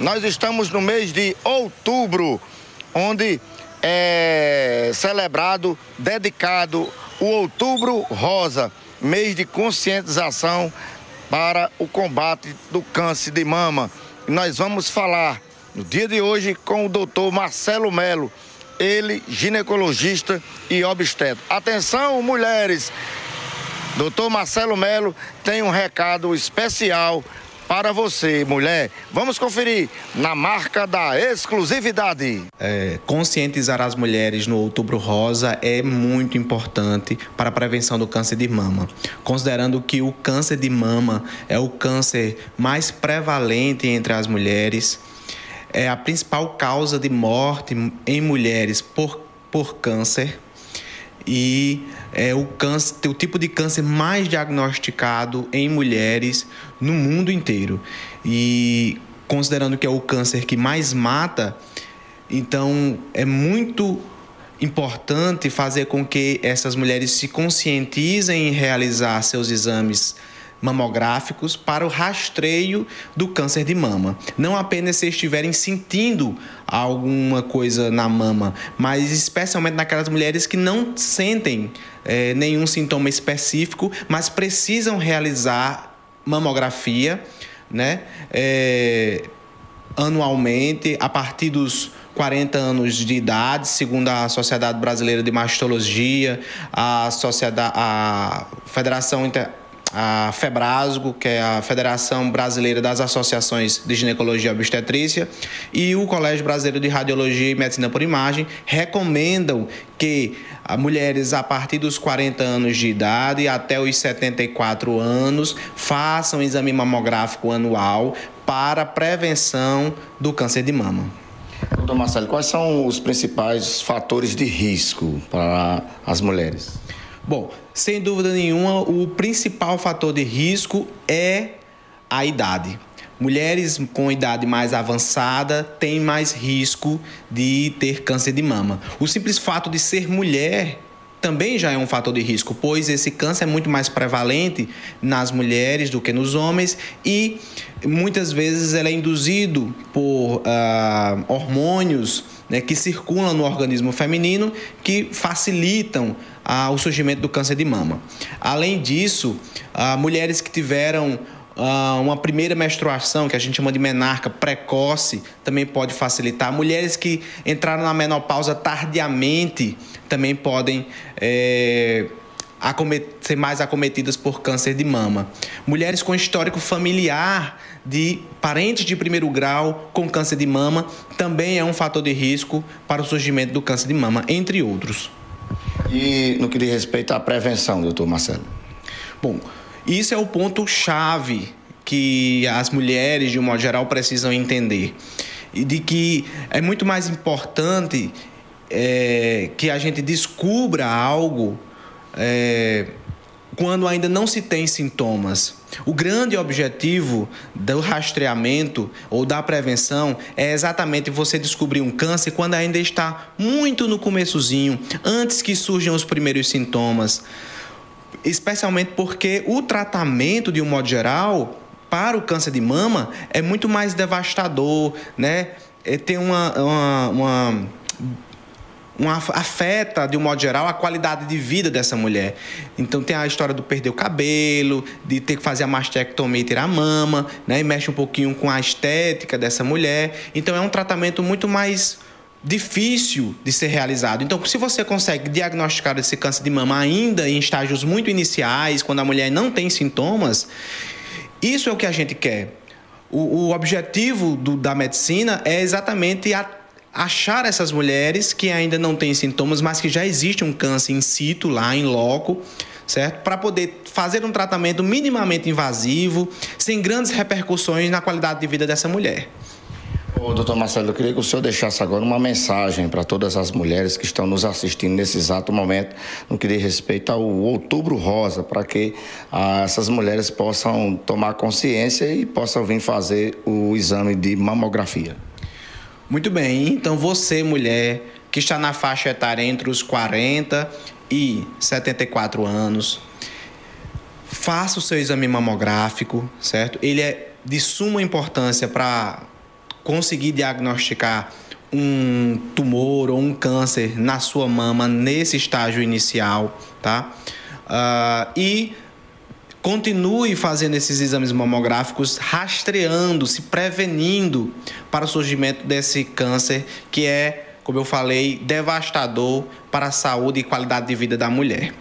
Nós estamos no mês de outubro, onde é celebrado, dedicado o Outubro Rosa, mês de conscientização para o combate do câncer de mama. E nós vamos falar no dia de hoje com o doutor Marcelo Melo, ele ginecologista e obstetra. Atenção, mulheres! Doutor Marcelo Melo tem um recado especial para você, mulher. Vamos conferir na marca da exclusividade. É, conscientizar as mulheres no Outubro Rosa é muito importante para a prevenção do câncer de mama, considerando que o câncer de mama é o câncer mais prevalente entre as mulheres, é a principal causa de morte em mulheres por, por câncer e é o câncer, o tipo de câncer mais diagnosticado em mulheres no mundo inteiro. E considerando que é o câncer que mais mata, então é muito importante fazer com que essas mulheres se conscientizem em realizar seus exames mamográficos para o rastreio do câncer de mama. Não apenas se estiverem sentindo alguma coisa na mama, mas especialmente naquelas mulheres que não sentem é, nenhum sintoma específico, mas precisam realizar mamografia, né? É, anualmente, a partir dos 40 anos de idade, segundo a Sociedade Brasileira de Mastologia, a, Sociedade, a Federação Inter a FEBRASGO, que é a Federação Brasileira das Associações de Ginecologia e Obstetrícia, e o Colégio Brasileiro de Radiologia e Medicina por Imagem recomendam que mulheres a partir dos 40 anos de idade até os 74 anos façam exame mamográfico anual para prevenção do câncer de mama. Doutor Marcelo, quais são os principais fatores de risco para as mulheres? Bom, sem dúvida nenhuma, o principal fator de risco é a idade. Mulheres com idade mais avançada têm mais risco de ter câncer de mama. O simples fato de ser mulher também já é um fator de risco, pois esse câncer é muito mais prevalente nas mulheres do que nos homens e muitas vezes ele é induzido por uh, hormônios né, que circulam no organismo feminino que facilitam ah, o surgimento do câncer de mama. Além disso, ah, mulheres que tiveram ah, uma primeira menstruação, que a gente chama de menarca precoce, também pode facilitar. Mulheres que entraram na menopausa tardiamente também podem. É, ser mais acometidas por câncer de mama. Mulheres com histórico familiar de parentes de primeiro grau com câncer de mama também é um fator de risco para o surgimento do câncer de mama, entre outros. E no que diz respeito à prevenção, doutor Marcelo? Bom, isso é o ponto-chave que as mulheres, de um modo geral, precisam entender. E de que é muito mais importante é, que a gente descubra algo é, quando ainda não se tem sintomas. O grande objetivo do rastreamento ou da prevenção é exatamente você descobrir um câncer quando ainda está muito no começozinho, antes que surjam os primeiros sintomas. Especialmente porque o tratamento, de um modo geral, para o câncer de mama é muito mais devastador, né? É, tem uma, uma, uma uma, afeta, de um modo geral, a qualidade de vida dessa mulher. Então tem a história do perder o cabelo, de ter que fazer a mastectomia e tirar a mama, né? E mexe um pouquinho com a estética dessa mulher. Então é um tratamento muito mais difícil de ser realizado. Então, se você consegue diagnosticar esse câncer de mama ainda em estágios muito iniciais, quando a mulher não tem sintomas, isso é o que a gente quer. O, o objetivo do, da medicina é exatamente a achar essas mulheres que ainda não têm sintomas, mas que já existe um câncer in situ lá em loco, certo? Para poder fazer um tratamento minimamente invasivo, sem grandes repercussões na qualidade de vida dessa mulher. Ô, doutor Marcelo, eu queria que o senhor deixasse agora uma mensagem para todas as mulheres que estão nos assistindo nesse exato momento, no que diz respeito ao Outubro Rosa, para que ah, essas mulheres possam tomar consciência e possam vir fazer o exame de mamografia. Muito bem, então você, mulher, que está na faixa etária entre os 40 e 74 anos, faça o seu exame mamográfico, certo? Ele é de suma importância para conseguir diagnosticar um tumor ou um câncer na sua mama nesse estágio inicial, tá? Uh, e continue fazendo esses exames mamográficos, rastreando, se prevenindo para o surgimento desse câncer que é, como eu falei, devastador para a saúde e qualidade de vida da mulher.